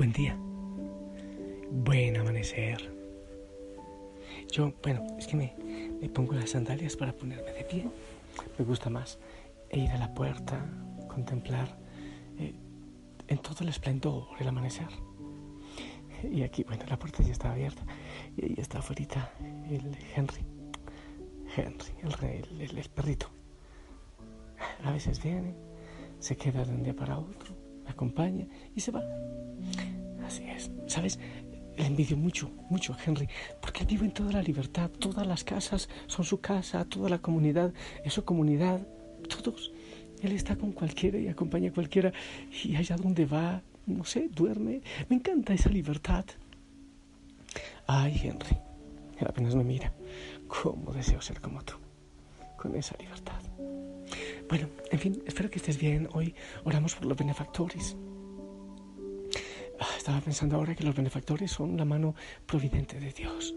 Buen día. Buen amanecer. Yo, bueno, es que me, me pongo las sandalias para ponerme de pie. Me gusta más ir a la puerta, contemplar eh, en todo el esplendor el amanecer. Y aquí, bueno, la puerta ya está abierta. Y ahí está afuera el Henry. Henry, el, el, el perrito. A veces viene, se queda de un día para otro, acompaña y se va. Así es. ¿Sabes? Le envidio mucho, mucho a Henry, porque él vive en toda la libertad, todas las casas son su casa, toda la comunidad es su comunidad, todos. Él está con cualquiera y acompaña a cualquiera y allá donde va, no sé, duerme. Me encanta esa libertad. Ay, Henry, él apenas me mira. ¿Cómo deseo ser como tú? Con esa libertad. Bueno, en fin, espero que estés bien. Hoy oramos por los benefactores. Ah, estaba pensando ahora que los benefactores son la mano providente de Dios.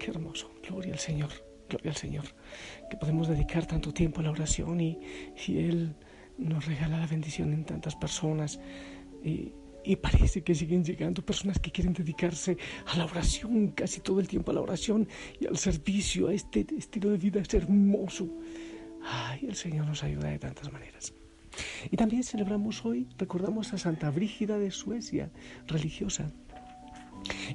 Qué hermoso. Gloria al Señor. Gloria al Señor. Que podemos dedicar tanto tiempo a la oración y, y Él nos regala la bendición en tantas personas. Y, y parece que siguen llegando personas que quieren dedicarse a la oración, casi todo el tiempo a la oración y al servicio, a este estilo de vida es hermoso. Ay, el Señor nos ayuda de tantas maneras. Y también celebramos hoy, recordamos a Santa Brígida de Suecia, religiosa.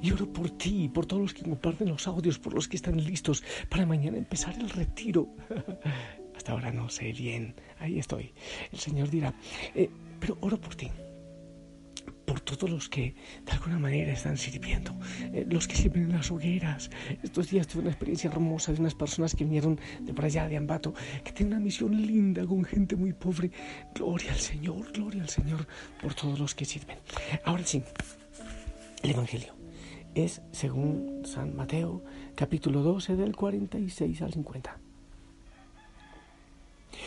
Y oro por ti, por todos los que comparten los audios, por los que están listos para mañana empezar el retiro. Hasta ahora no sé bien, ahí estoy. El Señor dirá, eh, pero oro por ti por todos los que de alguna manera están sirviendo, eh, los que sirven en las hogueras. Estos días tuve una experiencia hermosa de unas personas que vinieron de por allá, de Ambato, que tienen una misión linda con gente muy pobre. Gloria al Señor, gloria al Señor por todos los que sirven. Ahora sí, el Evangelio es según San Mateo, capítulo 12, del 46 al 50.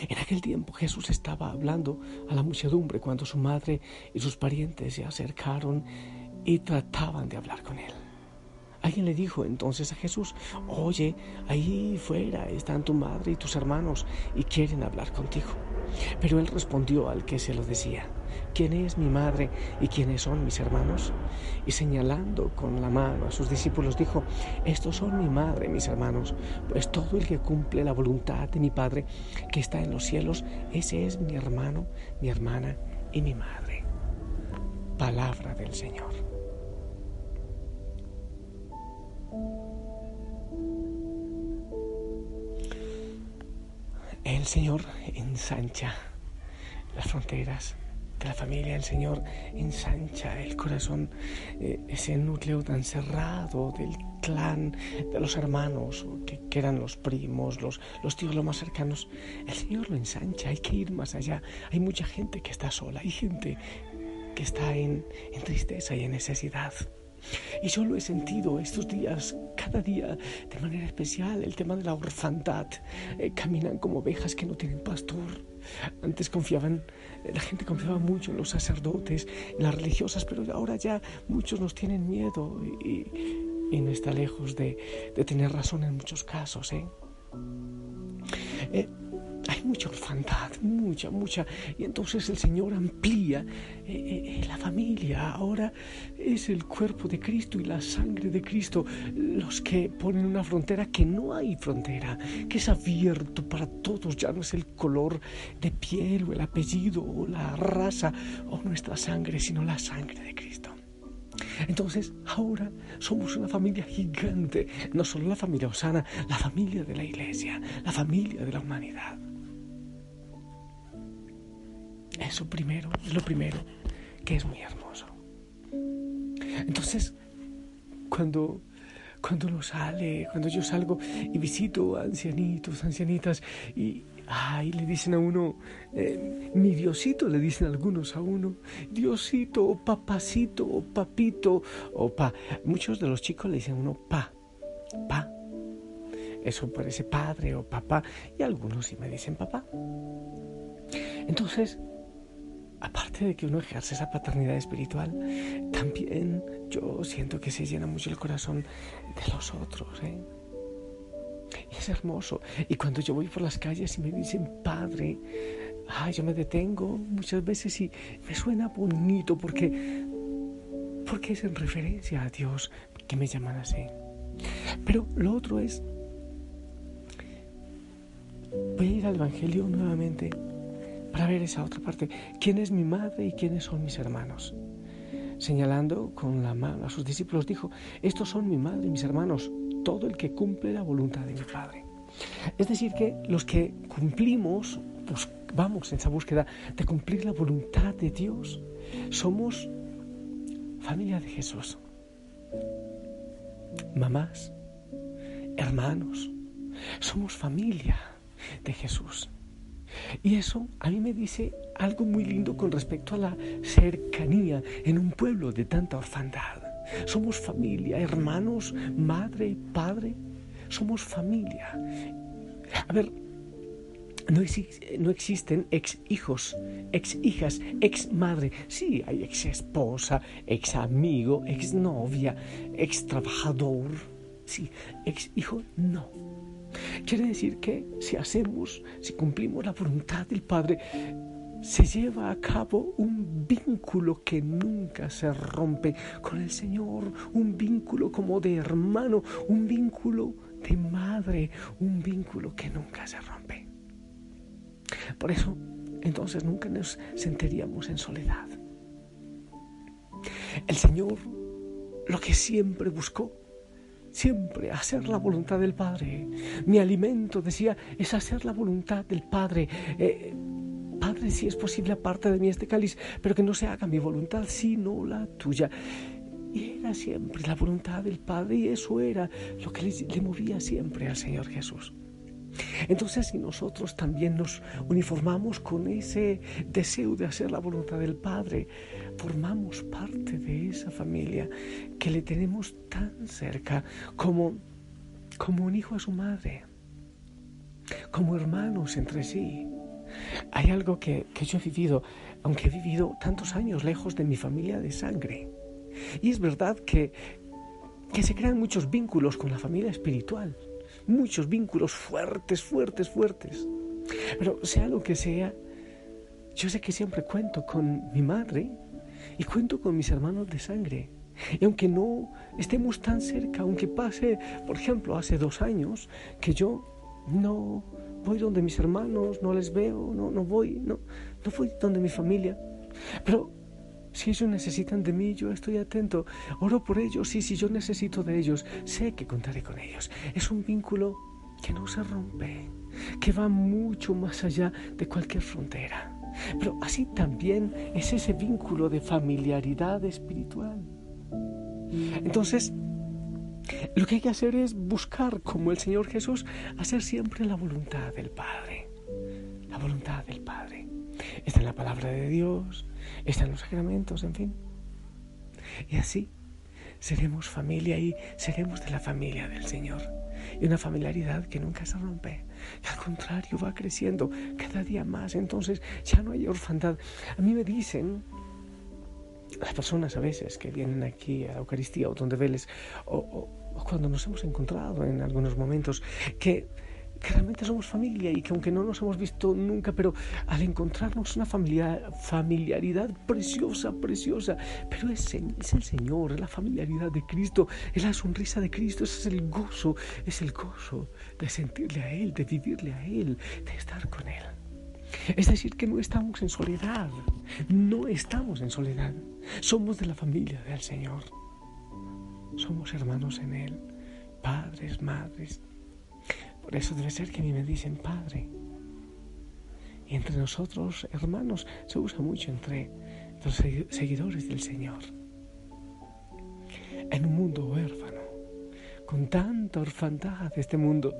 En aquel tiempo Jesús estaba hablando a la muchedumbre cuando su madre y sus parientes se acercaron y trataban de hablar con él. Alguien le dijo entonces a Jesús, oye, ahí fuera están tu madre y tus hermanos y quieren hablar contigo. Pero él respondió al que se lo decía, ¿quién es mi madre y quiénes son mis hermanos? Y señalando con la mano a sus discípulos dijo, estos son mi madre mis hermanos, pues todo el que cumple la voluntad de mi Padre que está en los cielos, ese es mi hermano, mi hermana y mi madre. Palabra del Señor. El Señor ensancha las fronteras de la familia, el Señor ensancha el corazón, eh, ese núcleo tan cerrado del clan, de los hermanos, que, eran los primos, los, tíos, los más cercanos. El Señor lo ensancha, hay que ir más allá. Hay mucha gente que está sola, hay gente que está en tristeza y en necesidad. Y yo lo he sentido estos días, cada día de manera especial, el tema de la orfandad. Eh, caminan como ovejas que no tienen pastor. Antes confiaban, la gente confiaba mucho en los sacerdotes, en las religiosas, pero ahora ya muchos nos tienen miedo y, no está lejos de, de, tener razón en muchos casos. ¿eh? Eh, mucha orfandad, mucha, mucha. Y entonces el Señor amplía eh, eh, la familia. Ahora es el cuerpo de Cristo y la sangre de Cristo los que ponen una frontera que no hay frontera, que es abierto para todos. Ya no es el color de piel o el apellido o la raza o nuestra sangre, sino la sangre de Cristo. Entonces, ahora somos una familia gigante, no solo la familia Osana, la familia de la iglesia, la familia de la humanidad. Eso primero, es lo primero, que es muy hermoso. Entonces, cuando, cuando uno sale, cuando yo salgo y visito ancianitos, ancianitas, y, Ay, le dicen a uno, eh, mi Diosito, le dicen algunos a uno, Diosito, o papacito, o papito, o pa. Muchos de los chicos le dicen a uno pa, pa. Eso parece padre o papá, y algunos sí me dicen papá. Entonces, aparte de que uno ejerce esa paternidad espiritual, también yo siento que se llena mucho el corazón de los otros, ¿eh? es hermoso. Y cuando yo voy por las calles y me dicen Padre, ay, yo me detengo muchas veces y me suena bonito porque, porque es en referencia a Dios que me llaman así. Pero lo otro es, voy a ir al Evangelio nuevamente para ver esa otra parte. ¿Quién es mi madre y quiénes son mis hermanos? Señalando con la mano a sus discípulos, dijo, estos son mi madre y mis hermanos todo el que cumple la voluntad de mi Padre. Es decir, que los que cumplimos, pues vamos en esa búsqueda de cumplir la voluntad de Dios, somos familia de Jesús. Mamás, hermanos, somos familia de Jesús. Y eso a mí me dice algo muy lindo con respecto a la cercanía en un pueblo de tanta orfandad. Somos familia, hermanos, madre, padre. Somos familia. A ver, no, no, existen ex hijos, ex hijas, ex madre. Sí, hay ex esposa, ex amigo, ex novia, ex trabajador. Sí, ex hijo, no. Quiere decir que si hacemos, si cumplimos la voluntad del Padre, se lleva a cabo un vínculo que nunca se rompe con el Señor, un vínculo como de hermano, un vínculo de madre, un vínculo que nunca se rompe. Por eso, entonces nunca nos sentiríamos en soledad. El Señor lo que siempre buscó siempre hacer la voluntad del Padre. Mi alimento, decía, es hacer la voluntad del Padre. Eh, Padre, si es posible, aparte de mí este cáliz, pero que no se haga mi voluntad, sino la tuya. Y era siempre la voluntad del Padre y eso era lo que le, movía siempre al Señor Jesús. Entonces, si nosotros también nos uniformamos con ese deseo de hacer la voluntad del Padre, formamos parte de esa familia que le tenemos tan cerca como, como un hijo a su madre, como hermanos entre sí. Hay algo que, yo he vivido, aunque he vivido tantos años lejos de mi familia de sangre. Y es verdad que, que se crean muchos vínculos con la familia espiritual, muchos vínculos fuertes, fuertes, fuertes. Pero sea lo que sea, yo sé que siempre cuento con mi madre y cuento con mis hermanos de sangre. Y aunque no estemos tan cerca, aunque pase, por ejemplo, hace dos años que yo no voy donde mis hermanos, no les veo, no, no voy, no, no voy donde mi familia. Pero si ellos necesitan de mí, yo estoy atento, oro por ellos y si yo necesito de ellos, sé que contaré con ellos. Es un vínculo que no se rompe, que va mucho más allá de cualquier frontera. Pero así también es ese vínculo de familiaridad espiritual. Entonces, lo que hay que hacer es buscar, como el Señor Jesús, hacer siempre la voluntad del Padre. La voluntad del Padre. Está en la palabra de Dios, está en los sacramentos, en fin. Y así seremos familia y seremos de la familia del Señor. Y una familiaridad que nunca se rompe, al contrario va creciendo cada día más. Entonces ya no hay orfandad. A mí me dicen las personas a veces que vienen aquí a la Eucaristía o donde veles, o, cuando nos hemos encontrado en algunos momentos, que, realmente somos familia y que aunque no nos hemos visto nunca, pero al encontrarnos una familia, familiaridad preciosa, preciosa, pero es, es el Señor, es la familiaridad de Cristo, es la sonrisa de Cristo, ese es el gozo, es el gozo de sentirle a Él, de vivirle a Él, de estar con Él. Es decir, que no estamos en soledad, no estamos en soledad, somos de la familia del Señor, somos hermanos en Él, padres, madres. Por eso debe ser que a mí me dicen Padre. Y entre nosotros, hermanos, se usa mucho entre los seguidores del Señor. En un mundo huérfano, con tanta orfandad de este mundo.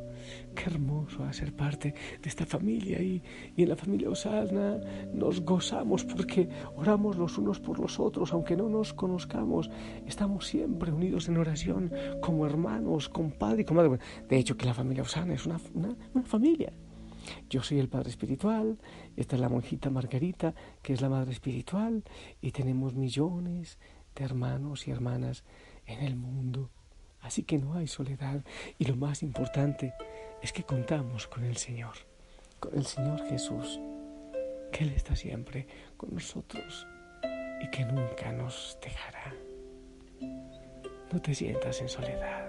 Qué hermoso ser parte de esta familia y, y, en la familia Osana nos gozamos porque oramos los unos por los otros, aunque no nos conozcamos. Estamos siempre unidos en oración como hermanos, con padre y con madre. De hecho, que la familia Osana es una, una, una familia. Yo soy el padre espiritual, esta es la monjita Margarita, que es la madre espiritual, y tenemos millones de hermanos y hermanas en el mundo. Así que no hay soledad y lo más importante es que contamos con el Señor, con el Señor Jesús, que Él está siempre con nosotros y que nunca nos dejará. No te sientas en soledad.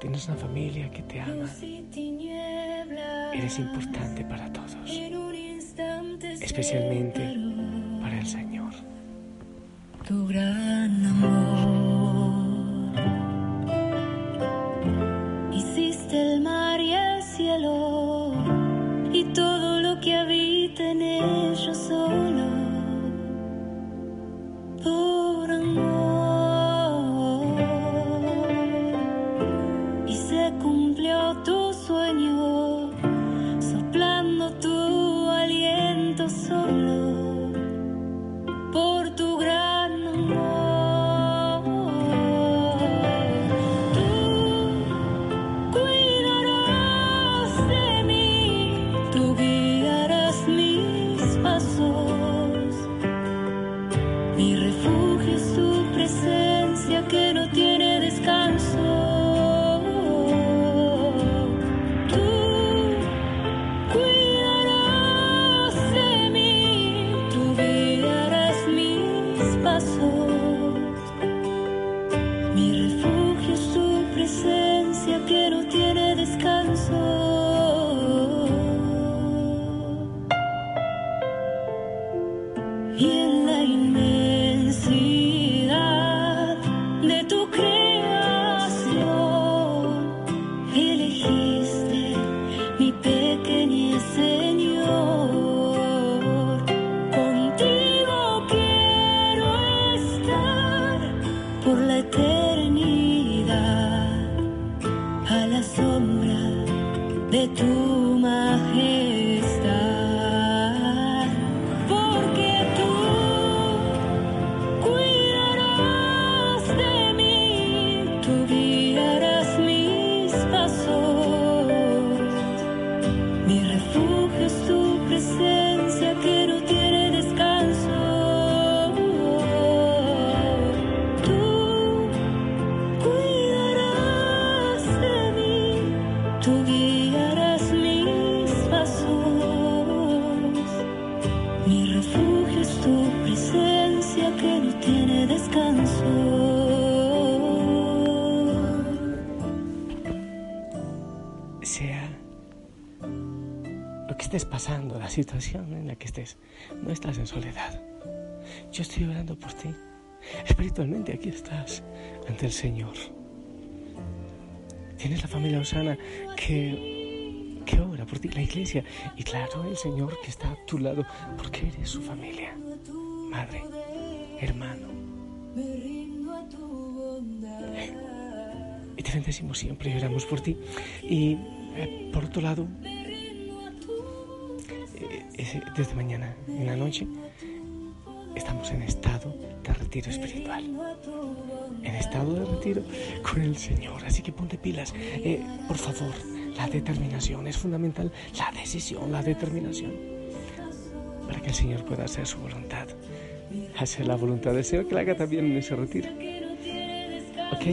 Tienes una familia que te ama. Eres importante para todos, especialmente para el Señor. Tu gran amor. beautiful estés la situación en la que estés, no estás en soledad. Yo estoy orando por ti. Espiritualmente aquí estás ante el Señor. Tienes la familia Osana que, que ora por ti, la iglesia. Y claro, el Señor que está a tu lado, porque eres su familia. Madre, hermano. Y te bendecimos siempre y oramos por ti. Y eh, por otro lado, desde mañana en la noche estamos en estado de retiro espiritual. En estado de retiro con el Señor. Así que ponte pilas. Eh, por favor, la determinación es fundamental. La decisión, la determinación. Para que el Señor pueda hacer su voluntad. Hacer la voluntad del Señor que la haga también en ese retiro. ¿Ok?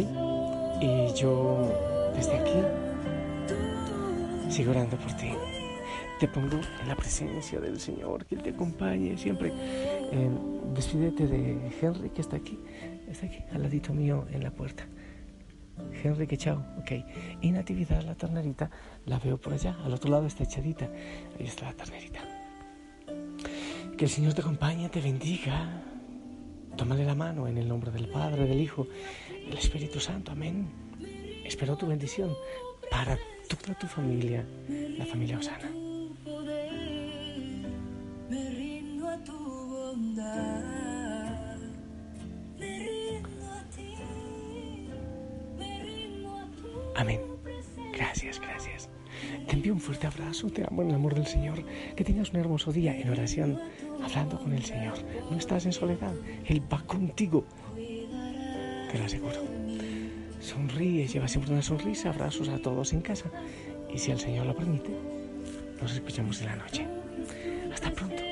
Y yo desde aquí sigo orando por ti te pongo en la presencia del Señor, que Él te acompañe siempre. Eh, despídete de Henry, que está aquí, está aquí, al ladito mío en la puerta. Henry, que chao, ok. Y Natividad, la ternerita, la veo por allá, al otro lado está echadita. Ahí está la ternerita. Que el Señor te acompañe, te bendiga. Tómale la mano en el nombre del Padre, del Hijo, del Espíritu Santo. Amén. Espero tu bendición para toda tu familia, la familia Osana. Amén. Gracias, gracias. Te envío un fuerte abrazo, te amo en el amor del Señor. Que tengas un hermoso día en oración, hablando con el Señor. No estás en soledad, Él va contigo. Te lo aseguro. Sonríe, lleva siempre una sonrisa, abrazos a todos en casa. Y si el Señor lo permite, nos escuchamos en la noche. Hasta pronto.